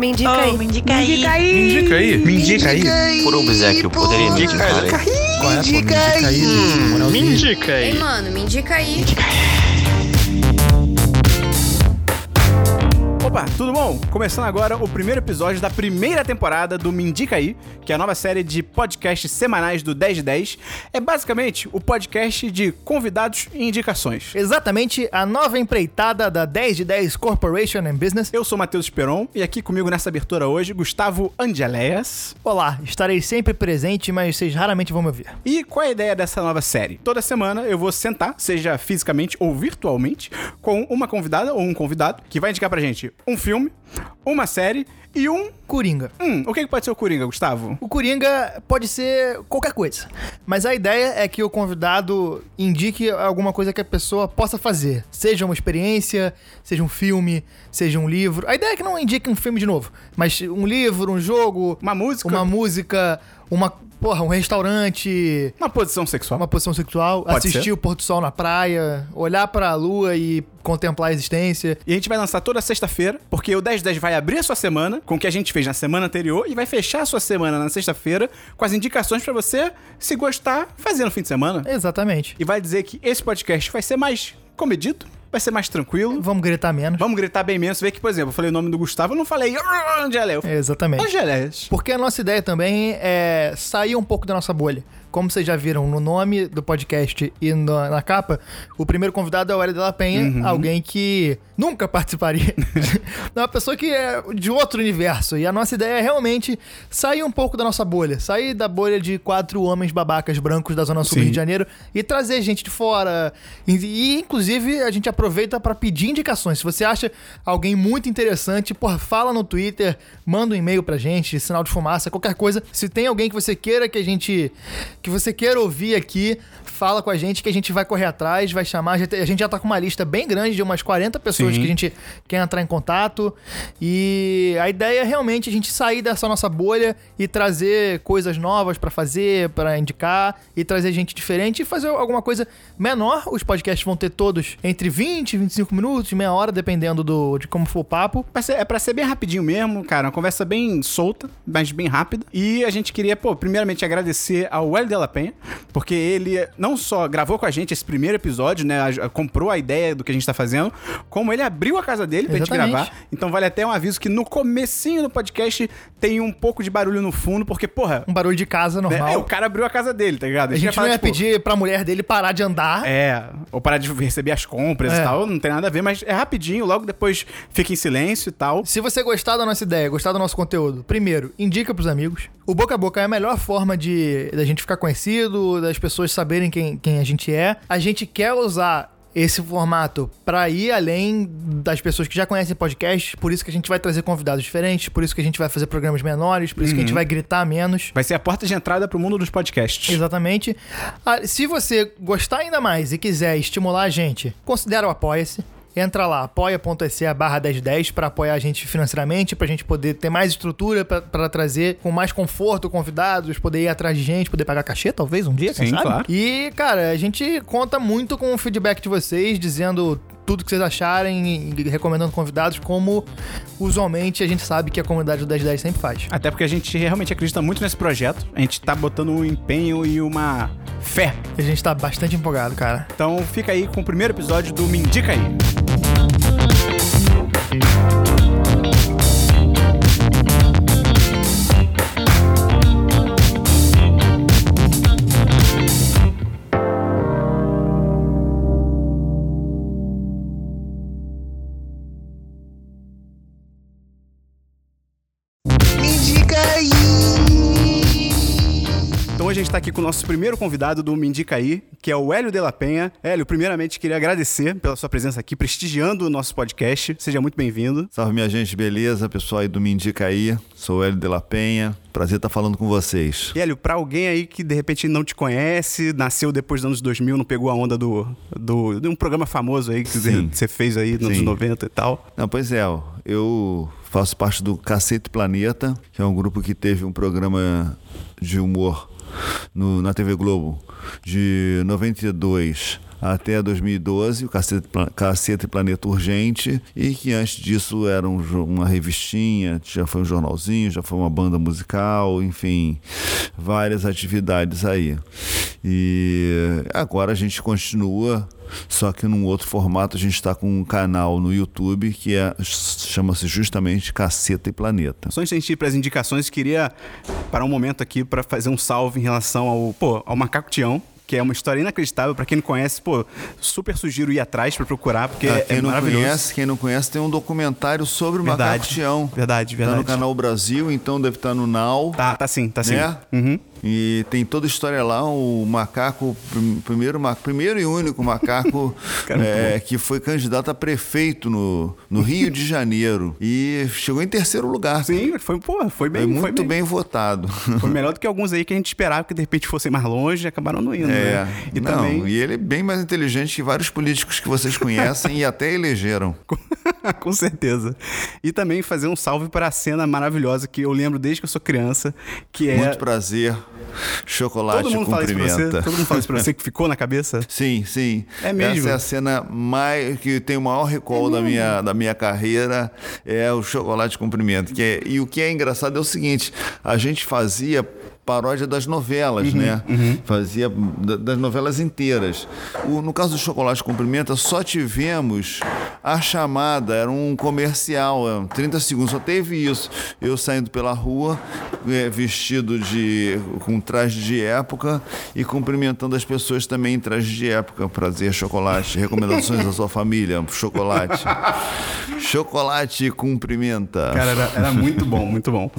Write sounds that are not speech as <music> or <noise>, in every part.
Me indica aí. Me indica aí. Me indica aí. Me indica aí. Por obséquio, poderia me indicar aí? Qual é, pô? Me indica aí. Me Moralzinho. indica Ei, aí. mano, me indica aí. Opa, tudo bom? Começando agora o primeiro episódio da primeira temporada do Me Indica Aí, que é a nova série de podcasts semanais do 10 de 10. É basicamente o podcast de convidados e indicações. Exatamente a nova empreitada da 10 de 10 Corporation and Business. Eu sou Matheus Esperon e aqui comigo nessa abertura hoje, Gustavo Angeléas. Olá, estarei sempre presente, mas vocês raramente vão me ouvir. E qual é a ideia dessa nova série? Toda semana eu vou sentar, seja fisicamente ou virtualmente, com uma convidada ou um convidado que vai indicar pra gente um filme, uma série e um. Coringa. Hum, o que, pode ser o Coringa, Gustavo? O Coringa pode ser qualquer coisa, mas a ideia é que o convidado indique alguma coisa que a pessoa possa fazer. Seja uma experiência, seja um filme, seja um livro. A ideia é que não indique um filme de novo, mas um livro, um jogo, Uma música? uma música, uma, porra, um restaurante, Uma posição sexual. uma posição sexual, Pode assistir ser. o pôr do sol na praia, olhar pra lua e contemplar a existência. E a gente vai lançar toda sexta-feira, porque o 1010 vai abrir a sua semana com o que a gente fez na semana anterior e vai fechar a sua semana na sexta-feira com as indicações pra você, se gostar, fazer no fim de semana. Exatamente. E vai dizer que esse podcast vai ser mais comedido, vai ser mais tranquilo. Vamos gritar menos. Vamos gritar bem menos. Vê que, por exemplo, eu falei o nome do Gustavo, eu não falei Angelé, Exatamente. Angelés. Porque a nossa ideia também é sair um pouco da nossa bolha. Como vocês já viram no nome do podcast e na, na capa, o primeiro convidado é o Hélio de la Penha, Uhum. alguém que nunca participaria. é <laughs> uma pessoa que é de outro universo. E a nossa ideia é realmente sair um pouco da nossa bolha. Sair da bolha de quatro homens babacas brancos da Zona Sul do. Rio de Janeiro e trazer gente de fora. E, e, inclusive, a gente aproveita para pedir indicações. Se você acha alguém muito interessante, porra, fala no Twitter, manda um e-mail pra gente, sinal de fumaça, qualquer coisa. Se tem alguém que você queira que a gente. Que você queira ouvir aqui, fala com a gente que a gente vai correr atrás, vai chamar. A gente já tá com uma lista bem grande de umas 40 pessoas Sim. que a gente quer entrar em contato. E a ideia é realmente a gente sair dessa nossa bolha e trazer coisas novas pra fazer, pra indicar e trazer gente diferente e fazer alguma coisa menor. Os podcasts vão ter todos entre 20 e 25 minutos, meia hora, dependendo do, de como for o papo. É pra ser bem rapidinho mesmo, cara. Uma conversa bem solta, mas bem rápida. E a gente queria, pô, primeiramente agradecer ao Hélio de la Penha, porque ele não só gravou com a gente esse primeiro episódio, né? a- comprou a ideia do que a gente tá fazendo, como ele abriu a casa dele pra gente Exatamente. gravar. Então vale até um aviso que no comecinho do podcast tem um pouco de barulho no fundo, porque, porra. Um barulho de casa né, normal. é, o cara abriu a casa dele, tá ligado? a gente ia não falar, ia tipo, pedir pra mulher dele parar de andar. É, ou parar de receber as compras É. e tal, não tem nada a ver, mas é rapidinho, logo depois fica em silêncio e tal. Se você gostar da nossa ideia, gostar do nosso conteúdo, primeiro, indica pros amigos. O boca a boca é a melhor forma de da gente ficar conhecido, das pessoas saberem quem, quem a gente é. A gente quer usar esse formato pra ir além das pessoas que já conhecem podcast, por isso que a gente vai trazer convidados diferentes, por isso que a gente vai fazer programas menores, por isso que a gente vai gritar menos. Vai ser a porta de entrada pro mundo dos podcasts. Exatamente. Ah, se você gostar ainda mais e quiser estimular a gente, considera o Apoia-se. Entra lá, apoia.se barra 1010 para apoiar a gente financeiramente, pra gente poder ter mais estrutura pra trazer com mais conforto convidados, poder ir atrás de gente, poder pagar cachê, talvez, um dia, quem Sim, sabe? claro. E, cara, a gente conta muito com o feedback de vocês, dizendo tudo que vocês acharem e recomendando convidados, como usualmente a gente sabe que a comunidade do 1010 sempre faz. Até porque a gente realmente acredita muito nesse projeto. A gente tá botando um empenho e uma fé. A gente tá bastante empolgado, cara. Então fica aí com o primeiro episódio do Me Indica aí. Então hoje a gente tá aqui com o nosso primeiro convidado do Me Indica aí, que é o Hélio de la Penha. Hélio, primeiramente queria agradecer pela sua presença aqui, prestigiando o nosso podcast. Seja muito bem-vindo. Salve minha gente, beleza? Pessoal aí do Me Indica aí. Sou o Hélio de la Penha. Prazer estar falando com vocês. E Hélio, pra alguém aí que de repente não te conhece, nasceu depois dos anos 2000, não pegou a onda do, do de um programa famoso aí que você fez aí nos anos Sim. 90 e tal. Não, pois é, eu faço parte do Cacete Planeta, que é um grupo que teve um programa de humor no- na TV Globo de 92 até 2012, o Cacete, Cacete Planeta Urgente, e que antes disso era um uma revistinha, já foi um jornalzinho, já foi uma banda musical, enfim, várias atividades aí. E agora a gente continua, só que num outro formato, a gente está com um canal no YouTube que é, chama-se justamente Caceta e Planeta. Só antes de a gente ir para as indicações, queria parar um momento aqui para fazer um salve em relação ao, pô, ao Macaco Tião, que é uma história inacreditável. Para quem não conhece, pô, super sugiro ir atrás para procurar, porque Ah, é, quem é não conhece, quem não conhece, tem um documentário sobre o Macaco Verdade. Tião. Verdade, Tá no verdade. canal Brasil, então deve estar no Now. Tá, tá sim, tá sim. né? Uhum. E tem toda a história lá, o macaco, prim- primeiro, primeiro e único macaco <laughs> é, que foi candidato a prefeito no, no Rio de Janeiro. E chegou em terceiro lugar. Sim, foi, pô, foi bem, Foi foi muito bem votado. Foi <laughs> melhor do que alguns aí que a gente esperava que de repente fossem mais longe e acabaram não indo, É, né? E não, também, e ele é bem mais inteligente que vários políticos que vocês conhecem e até elegeram. <laughs> com certeza. E também fazer um salve para a cena maravilhosa que eu lembro desde que eu sou criança, que é... Muito prazer, chocolate Todo mundo fala isso pra você? Todo mundo fala isso pra você que ficou na cabeça? <laughs> Sim, sim. É mesmo? Essa é a cena mais que tem o maior recall da, minha, da minha carreira é o chocolate cumprimento. Que é- e o que é engraçado é o seguinte: a gente fazia paródia das novelas, né? Fazia da- das novelas inteiras. O- no caso do Chocolate Cumprimenta, só tivemos a chamada, era um comercial, é, 30 segundos, só teve isso. Eu saindo pela rua, é, vestido de com traje de época e cumprimentando as pessoas também em traje de época. Prazer, chocolate. Recomendações da sua <laughs> família, chocolate. chocolate cumprimenta. Cara, era, era muito bom, muito bom.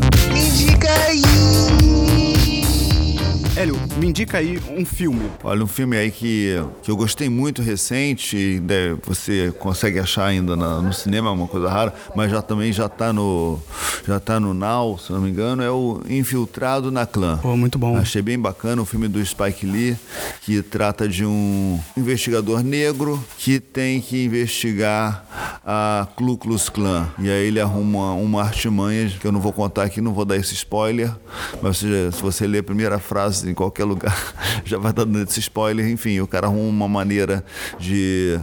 Hélio, me indica aí um filme. Olha, um filme aí que, que eu gostei muito recente, né, você consegue achar ainda na- no cinema, é uma coisa rara, mas já também já tá no já tá no Now, se não me engano, é o Infiltrado na Clã. Pô, muito bom. Achei bem bacana o filme do Spike Lee, que trata de um investigador negro que tem que investigar a Ku Klux Klan. E aí ele arruma uma artimanha, que eu não vou contar aqui, não vou dar esse spoiler, mas se, se você ler a primeira frase em qualquer lugar, <laughs> já vai estar dando esse spoiler. Enfim, o cara arruma uma maneira de,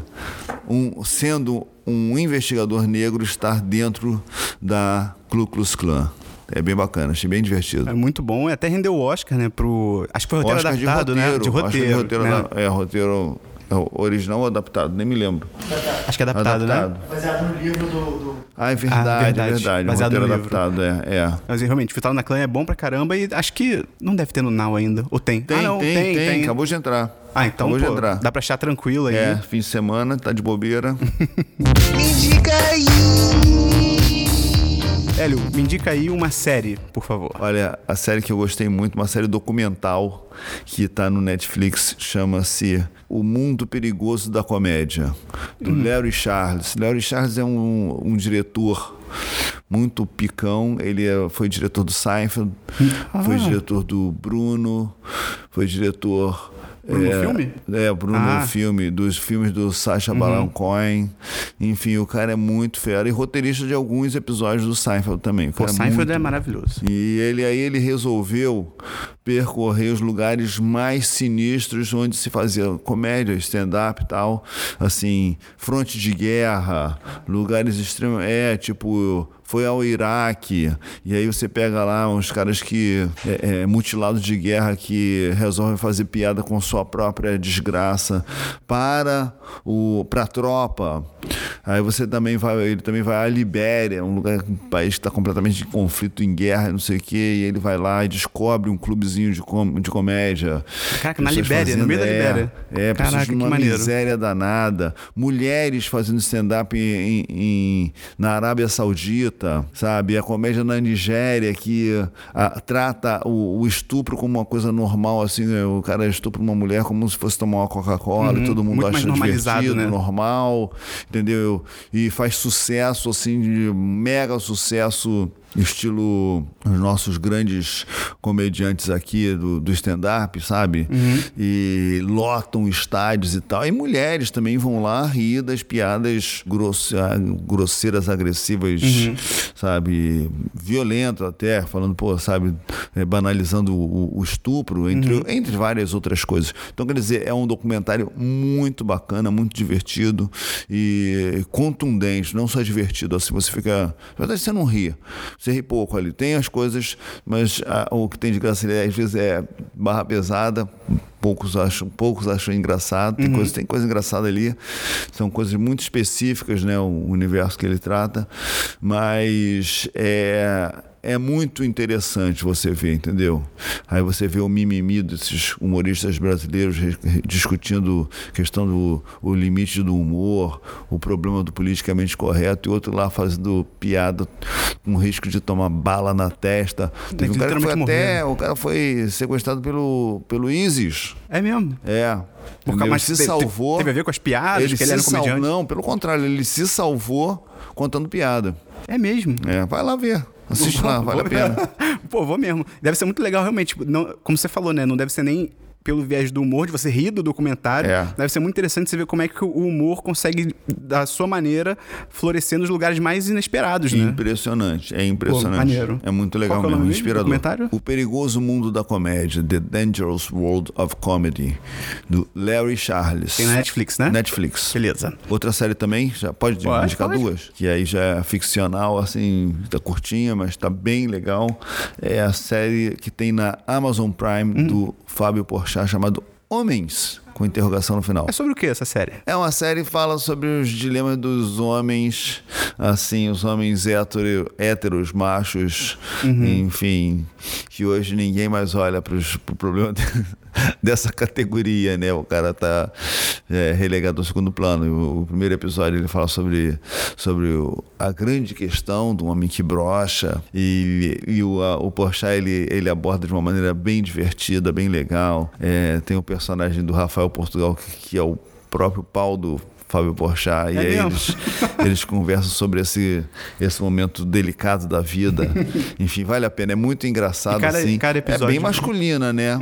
um, sendo um investigador negro, estar dentro da Ku Klux Klan. É bem bacana, achei bem divertido. É muito bom. E até rendeu o Oscar, né? Pro. Acho que foi roteiro Oscar adaptado, né? De Oscar roteiro. roteiro né? é, roteiro é, original ou adaptado? Nem me lembro. Acho que é adaptado, né? adaptado. Baseado no livro do. do... Ah, é verdade, Ah, é verdade. verdade. Baseado roteiro no livro. adaptado, é. é. Mas realmente, Vital na Clã é bom pra caramba e acho que não deve ter no Now ainda. Ou tem? Tem, ah, não, tem, tem, Acabou de entrar. Ah, então Acabou de pô, entrar. dá pra achar tranquilo aí. É, fim de semana, tá de bobeira. <laughs> Hélio, me indica aí uma série, por favor. Olha, a série que eu gostei muito, uma série documental que tá no Netflix, chama-se O Mundo Perigoso da Comédia, do Larry Charles. Larry Charles é um, um diretor muito picão. Ele é- foi diretor do Seinfeld, foi diretor do Bruno, foi diretor. Bruno é, filme? É, Bruno Ah. filme, dos filmes do Sacha Baron Cohen. Enfim, o cara é muito fera e roteirista de alguns episódios do Seinfeld também. O Pô, cara Seinfeld muito é maravilhoso. e ele aí ele resolveu percorrer os lugares mais sinistros onde se fazia comédia, stand-up e tal, assim, fronte de guerra, lugares extremos, é, tipo, foi ao Iraque, e aí você pega lá uns caras que é, é, mutilados de guerra que resolvem fazer piada com sua própria desgraça para o para a tropa. Aí você também vai, ele também vai à Libéria, um lugar, um país que está completamente em conflito, em guerra, não sei o quê, e ele vai lá e descobre um clubezinho de, com, de comédia. Caraca, na Pessoas Libéria, no meio da é, Libéria. É, pessoas Caraca, que numa maneiro. miséria danada. Mulheres fazendo stand-up em, em- em- na Arábia Saudita, sabe? A comédia na Nigéria que ah, trata o, o estupro como uma coisa normal, assim, né? o cara estupra uma mulher como se fosse tomar uma Coca-Cola e todo mundo Uhum. muito acha divertido, né? normal, entendeu? E faz sucesso, assim, de mega sucesso, estilo os nossos grandes comediantes aqui do, do stand-up, sabe? Uhum. E lotam estádios e tal. E mulheres também vão lá rir das piadas grosse- ah, grosseiras, agressivas, Uhum. sabe? Violentas até, falando, pô, sabe? é, banalizando o, o estupro, entre, entre várias outras coisas. Então, quer dizer, é um documentário muito bacana, muito divertido e contundente, não só divertido, assim, você fica. Na verdade, você não ri. Você ri pouco ali. Tem as coisas, mas ah, o que tem de graça ali, às vezes é barra pesada, poucos acham, poucos acham engraçado. Tem, coisa, tem coisa engraçada ali. São coisas muito específicas, né? O universo que ele trata. Mas é, é muito interessante você ver, entendeu? Aí você vê o mimimi desses humoristas brasileiros discutindo questão do o limite do humor, o problema do politicamente correto, e outro lá fazendo piada com risco de tomar bala na testa. Teve um cara que foi até. O cara foi sequestrado pelo, pelo ISIS. É mesmo. É. Por Entendeu? causa- Ele mas se salvou. teve a ver com as piadas, que ele era comediante? Não, pelo contrário, ele se salvou contando piada. É mesmo. É, vai lá ver. Assiste lá, vale a <laughs> pena. <laughs> Pô, vou mesmo. Deve ser muito legal, realmente. Tipo, Não, como você falou, né? Não deve ser nem pelo viés do humor, de você rir do documentário. É. Deve ser muito interessante você ver como é que o humor consegue, da sua maneira, florescer nos lugares mais inesperados, né? Impressionante, é impressionante. Pô, maneiro. É muito legal Qual que é o mesmo, mesmo inspirador. documentário? O Perigoso Mundo da Comédia, The Dangerous World of Comedy, do Larry Charles. Tem na Netflix, né? Netflix. Beleza. Outra série também, já pode, Pode, indicar pode. duas? Que aí já é ficcional, assim, tá curtinha, mas tá bem legal. É a série que tem na Amazon Prime Hum. do Fábio Porchat, chamado Homens, com interrogação no final. É sobre o que essa série? É uma série que fala sobre os dilemas dos homens, assim, os homens hétero, héteros, machos, enfim, que hoje ninguém mais olha para o problema de- <laughs> dessa categoria, né? O cara tá é, relegado ao segundo plano. O, o primeiro episódio ele fala sobre, sobre o- a grande questão do homem que brocha e, e o, a- o Porchat ele, ele aborda de uma maneira bem divertida, bem legal. É, tem o personagem do Rafael Portugal que, que é o próprio pau do Fábio Porchat, e É aí mesmo? eles, eles conversam sobre esse, esse momento delicado da vida. <laughs> Enfim, vale a pena, é muito engraçado E cada- assim. cada é bem masculina, né?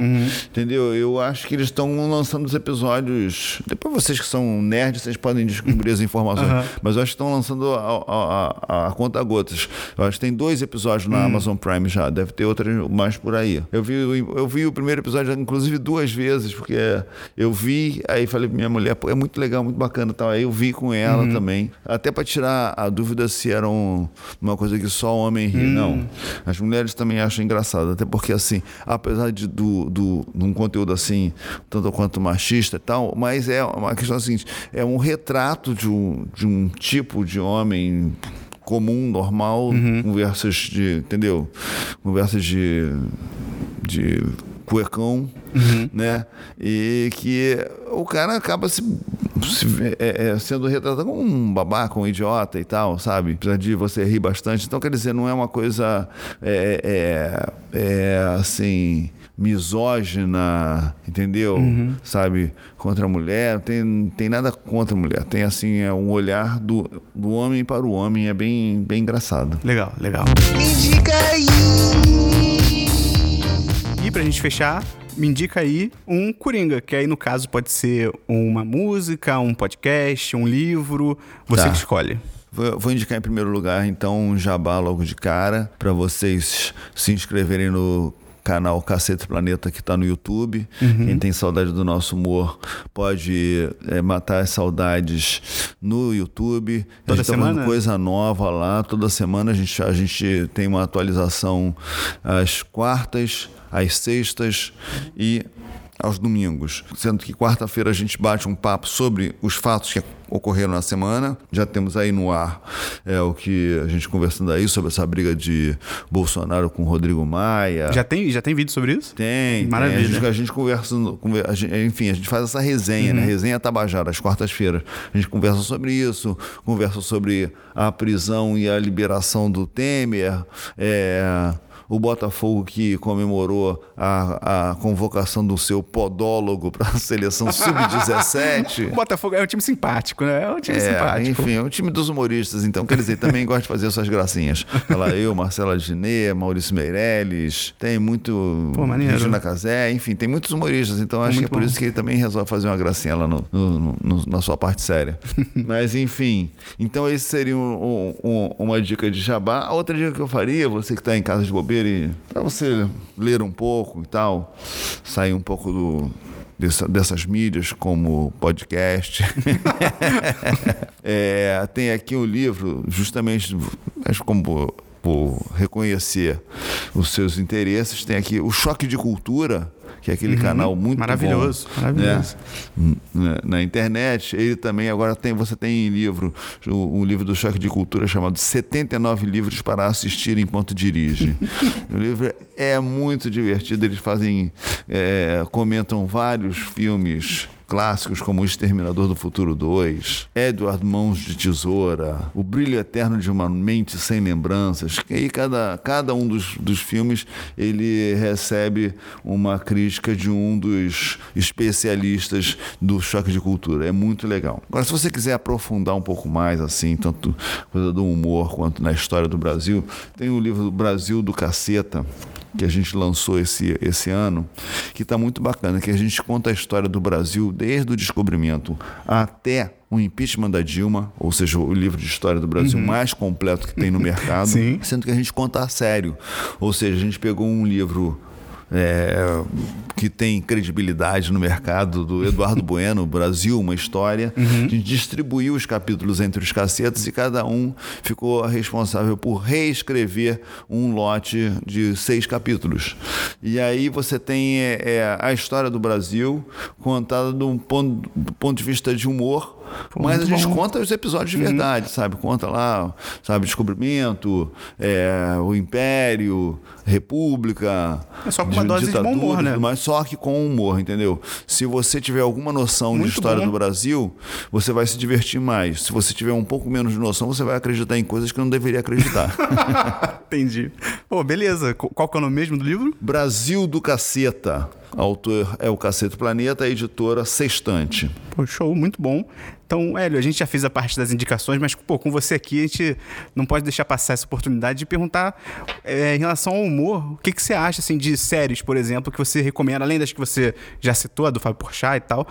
Entendeu? Eu acho que eles estão lançando os episódios. Depois vocês que são nerds, vocês podem descobrir as informações. Aham. Mas eu acho que estão lançando a, a, a, conta gotas. Eu acho que tem dois episódios na Amazon Prime já. Deve ter outros mais por aí. Eu vi, eu vi o primeiro episódio, inclusive, duas vezes, porque eu vi, aí falei pra minha mulher, é muito legal, muito bacana tal. Aí eu vi com ela também. Até pra tirar a dúvida se era um- uma coisa que só homem ri. Não. As mulheres também acham engraçado. Até porque, assim, apesar de, do, do, de um conteúdo assim, tanto quanto machista e tal, mas é uma questão assim, é um retrato de um, de um tipo de homem comum, normal, conversas de, entendeu? Conversas de, de cuecão, né? E que o cara acaba se, se- é- é sendo retratado como um babaca, um idiota e tal, sabe? Apesar de você rir bastante. Então, quer dizer, não é uma coisa é, é, é, assim misógina, entendeu? Sabe? Contra a mulher, não tem, tem nada contra a mulher. Tem assim, é um olhar do, do homem para o homem, é bem, bem engraçado. Legal, legal. Me indica aí. Pra gente fechar, me indica aí um Coringa, que aí no caso pode ser uma música, um podcast, um livro, você Tá. que escolhe. Vou, indicar em primeiro lugar, então, um jabá logo de cara, para vocês se inscreverem no canal Cacete Planeta que está no YouTube. Quem tem saudade do nosso humor pode é, matar as saudades no YouTube. Toda a gente tá semana? coisa nova lá. Toda semana a gente, a gente tem uma atualização às quartas, às sextas e aos domingos. Sendo que quarta-feira a gente bate um papo sobre os fatos que ocorreram na semana. Já temos aí no ar é, o que a gente conversando aí sobre essa briga de Bolsonaro com Rodrigo Maia. Já tem, já tem vídeo sobre isso? Tem, tem. Maravilha. A gente, a gente conversa, conver- a gente- enfim, a gente faz essa resenha, Uhum. né? Resenha Tabajara, às quartas-feiras. A gente conversa sobre isso, conversa sobre a prisão e a liberação do Temer, é, o Botafogo que comemorou a, a convocação do seu podólogo para a <laughs> seleção sub-17. O Botafogo é um time simpático, né? É um time É, simpático. enfim, é um time dos humoristas, então. Quer dizer, também gosta de fazer suas gracinhas. Tá lá eu, Marcela Diné, Maurício Meirelles, tem muito. Pô, maneiro. Regina Casé, enfim, tem muitos humoristas, então acho que é muito por bom. isso que ele também resolve fazer uma gracinha lá no, no- no- na sua parte séria. <laughs> Mas, enfim, então esse seria um- um- uma dica de jabá. A outra dica que eu faria, você que está em casa de bobeira, para você ler um pouco e tal, sair um pouco do, dessa- dessas mídias como podcast. <laughs> É, tem aqui um livro, justamente, mas como por reconhecer os seus interesses, tem aqui o Choque de Cultura, que é aquele canal muito Maravilhoso, bom, maravilhoso. né? na, na internet. Ele também agora tem, você tem livro, o, o livro do Choque de Cultura chamado 79 livros para assistir enquanto dirige. <laughs> o livro é muito divertido. Eles fazem, é, comentam vários filmes clássicos como O Exterminador do Futuro 2, Edward Mãos de Tesoura, O Brilho Eterno de uma Mente Sem Lembranças. E aí cada, cada um dos, dos filmes ele recebe uma crítica de um dos especialistas do choque de cultura. É muito legal. Agora, se você quiser aprofundar um pouco mais, assim, tanto coisa do humor quanto na história do Brasil, tem o livro Brasil do Caceta, que a gente lançou esse, esse ano, que está muito bacana, que a gente conta a história do Brasil desde o descobrimento até o impeachment da Dilma, ou seja, o livro de história do Brasil mais completo que tem no mercado, <laughs> sendo que a gente conta a sério. Ou seja, a gente pegou um livro é, que tem credibilidade no mercado do Eduardo <laughs> Bueno, Brasil, uma história. A gente distribuiu os capítulos entre os cacetes e cada um ficou responsável por reescrever um lote de seis capítulos. E aí você tem é, é, a história do Brasil contada um ponto, do ponto de vista de humor. Mas a gente bom. conta os episódios de verdade, sabe? Conta lá, sabe, descobrimento, é, o Império, República. É só com uma dose de bom humor, né? mais, só que com humor, entendeu? Se você tiver alguma noção de Muito história bom. do Brasil, você vai se divertir mais. Se você tiver um pouco menos de noção, você vai acreditar em coisas que não deveria acreditar. <laughs> Entendi. Pô, beleza. Qu- Qual que é o nome mesmo do livro? Brasil do Caceta. Autor é o Cacete Planeta, a editora Sextante. Pô, show, muito bom. Então, Hélio, a gente já fez a parte das indicações, mas, pô, com você aqui, a gente não pode deixar passar essa oportunidade de perguntar é, em relação ao humor, o que, que você acha, assim, de séries, por exemplo, que você recomenda, além das que você já citou, a do Fábio Porchat e tal,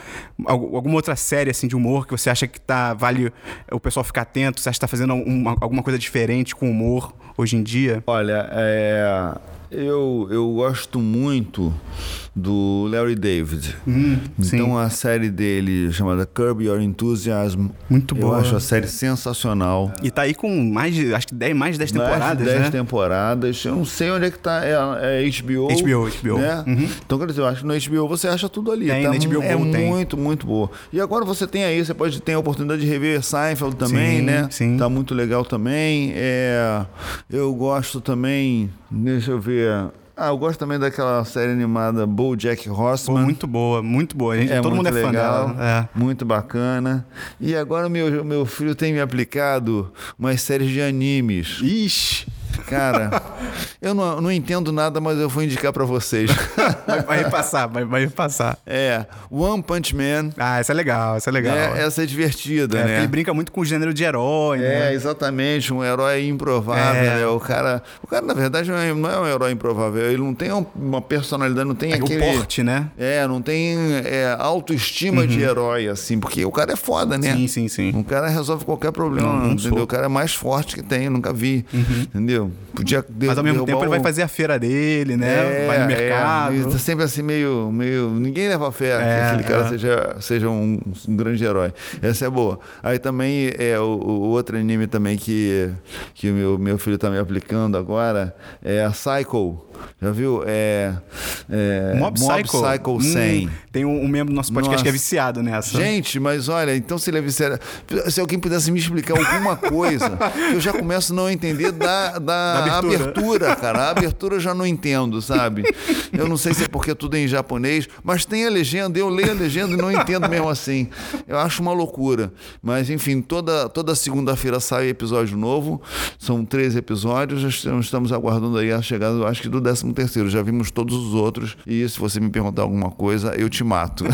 al- alguma outra série, assim, de humor que você acha que tá, vale o pessoal ficar atento, você acha que tá fazendo uma- alguma coisa diferente com humor hoje em dia? Olha, é, eu, eu gosto muito do Larry David. sim. então a série dele chamada Curb Your Enthusiasm. Muito Eu boa. acho a série sensacional. E tá aí com mais de, acho que 10, mais de 10 Mais de temporadas, 10 né? temporadas. Eu não sei onde é que tá. É, é HBO. HBO, HBO. Né? Uhum. Então, quer dizer, eu acho que no HBO você acha tudo ali. Tem, tá? HBO é tem. muito, muito boa. E agora você tem aí, você pode ter a oportunidade de rever Seinfeld também, Sim, né? sim. Tá muito legal também. É, eu gosto também, deixa eu ver. Ah, eu gosto também daquela série animada BoJack Pô, Horseman. muito boa, muito boa. Gente, É todo mundo é muito fã legal, dela. É. Muito bacana. E agora meu, meu filho tem me aplicado umas séries de animes. Ixi, Cara, eu não, não entendo nada, mas eu vou indicar pra vocês. <laughs> vai, vai repassar, vai, vai repassar. É, One Punch Man. Ah, essa é legal, essa é legal. né? Essa é divertida, É, né? ele brinca muito com o gênero de herói, É, né? exatamente, um herói improvável. É. né? O cara, o cara na verdade não é, não é um herói improvável. Ele não tem um- uma personalidade, não tem É aquele o porte, né? É, não tem é, autoestima de herói assim, porque o cara é foda, né? Uhum. Sim, sim, sim. O cara resolve qualquer problema, Não, não entendeu? sou. O cara é mais forte que tem, eu nunca vi, entendeu? Podia. Mas ao mesmo tempo ele vai fazer a feira dele, né? vai no mercado. É, tá sempre assim, meio, meio. Ninguém leva fé É, que aquele cara é. seja, seja um, um grande herói. Essa é boa. Aí também é o, o outro anime também que, que o meu, meu filho tá me aplicando agora é a Psycho. Já viu? É. é Mob Psycho. Psycho 100. Hum, tem um, um membro do nosso podcast que é Nossa. viciado nessa. Gente, mas olha, então se ele é viciado. Se alguém pudesse me explicar alguma coisa, <laughs> eu já começo a não entender da, da, Da abertura. abertura. <laughs> cara. A abertura eu já não entendo, sabe? Eu não sei se é porque é tudo em japonês, mas tem a legenda, eu leio a legenda e não entendo mesmo assim. Eu acho uma loucura. Mas, enfim, toda, toda segunda-feira sai episódio novo. São três episódios. Já estamos- aguardando aí a chegada, acho que do 13 terceiro. Já vimos todos os outros. E se você me perguntar alguma coisa, eu te mato.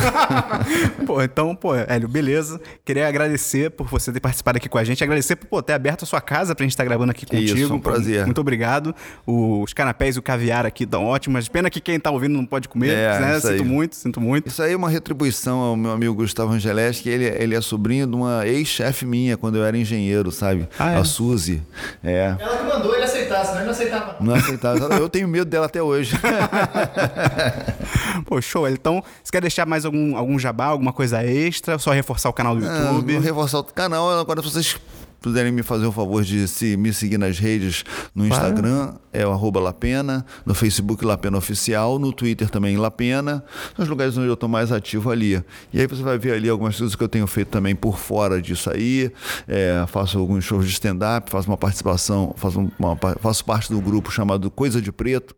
<laughs> Pô, então, pô, Hélio, beleza. Queria agradecer por você ter participado aqui com a gente. Agradecer por pô, ter aberto a sua casa pra gente estar gravando aqui contigo. Isso, um Pô, prazer. Muito obrigado. Os canapés e o caviar aqui estão ótimos. Pena que quem tá ouvindo não pode comer, É, né? isso aí. Sinto muito, sinto muito. Isso aí é uma retribuição ao meu amigo Gustavo Angeleski. Ele, ele é sobrinho de uma ex-chefe minha quando eu era engenheiro, sabe? Ah, é? A Suzy. É. Ela que mandou ele aceitar senão ele não aceitava. Não aceitava. Eu tenho medo dela até hoje. <laughs> Pô, show. Então, você quer deixar mais algum, algum jabá, alguma coisa extra? Só reforçar o canal do É, YouTube? vou reforçar o canal. Agora, vocês puderem me fazer o favor de se, me seguir nas redes, no Instagram é o arroba Lapena, no Facebook Lapena Oficial, no Twitter também Lapena, são os lugares onde eu estou mais ativo ali. E aí você vai ver ali algumas coisas que eu tenho feito também por fora disso aí. É, faço alguns shows de stand-up, faço uma participação, faço, uma, faço parte do grupo chamado Coisa de Preto,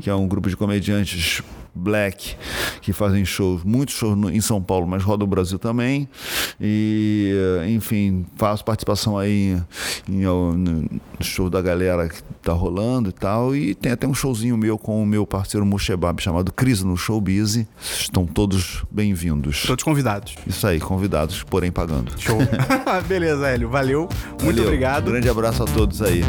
que é um grupo de comediantes Black, que fazem shows, muitos shows no- em São Paulo, mas roda o Brasil também. E, eh, enfim, faço participação aí em, ó, no show da galera que tá rolando e tal. E tem até um showzinho meu com o meu parceiro Mushebab chamado Crise no Showbiz. Estão todos bem-vindos. Todos convidados. Isso aí, convidados, porém pagando. Show. <laughs> Beleza, Hélio. Valeu. Muito Valeu. obrigado. Grande abraço a todos aí.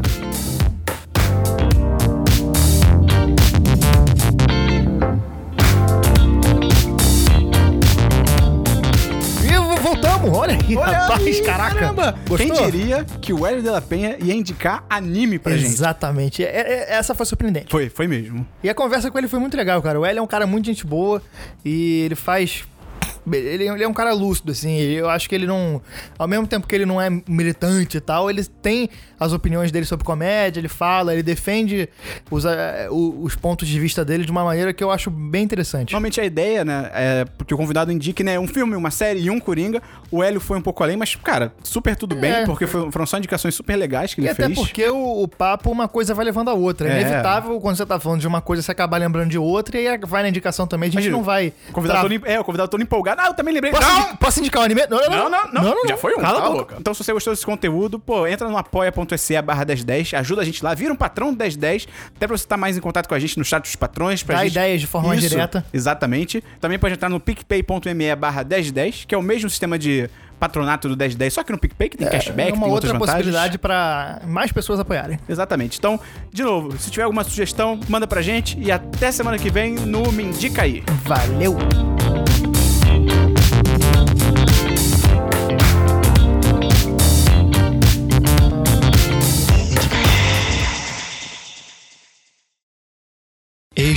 Aí, Olha rapaz, aí, caraca. caramba. Gostou? Quem diria que o Hélio de la Penha ia indicar anime pra gente? Exatamente. É- é- essa foi surpreendente. Foi, foi mesmo. E a conversa com ele foi muito legal, cara. O Hélio é um cara muito gente boa e ele faz. Ele, ele é um cara lúcido, assim. Eu acho que ele não. Ao mesmo tempo que ele não é militante e tal, ele tem as opiniões dele sobre comédia, ele fala, ele defende os, o- os pontos de vista dele de uma maneira que eu acho bem interessante. Normalmente a ideia, né, é que o convidado indique, né, um filme, uma série e um Coringa. O Hélio foi um pouco além, mas, cara, super tudo bem, É. porque foram só indicações super legais que E ele até fez. porque o, o papo, uma coisa vai levando a outra. É, É. inevitável quando você tá falando de uma coisa, você acabar lembrando de outra e aí vai na indicação também. A gente Imagina, não vai. O convidado todo, é, o convidado todo empolgado. Ah, eu também lembrei. Posso, não! indi- posso indicar um anime? Não, Não, não, não, Já foi um. Cala a Cala boca. Então, se você gostou desse conteúdo, pô, entra no apoia.se barra 1010, ajuda a gente lá, vira um patrão do 1010, até pra você estar mais em contato com a gente no chat dos patrões. Pra Dá gente... ideias de forma Isso, direta. Exatamente. Também pode entrar no picpay.me barra 1010, que é o mesmo sistema de patronato do 1010, só que no PicPay, que tem cashback, é uma tem outra possibilidade pra mais pessoas apoiarem. Exatamente. Então, de novo, se tiver alguma sugestão, manda pra gente e até semana que vem no Me Indica aí. Valeu!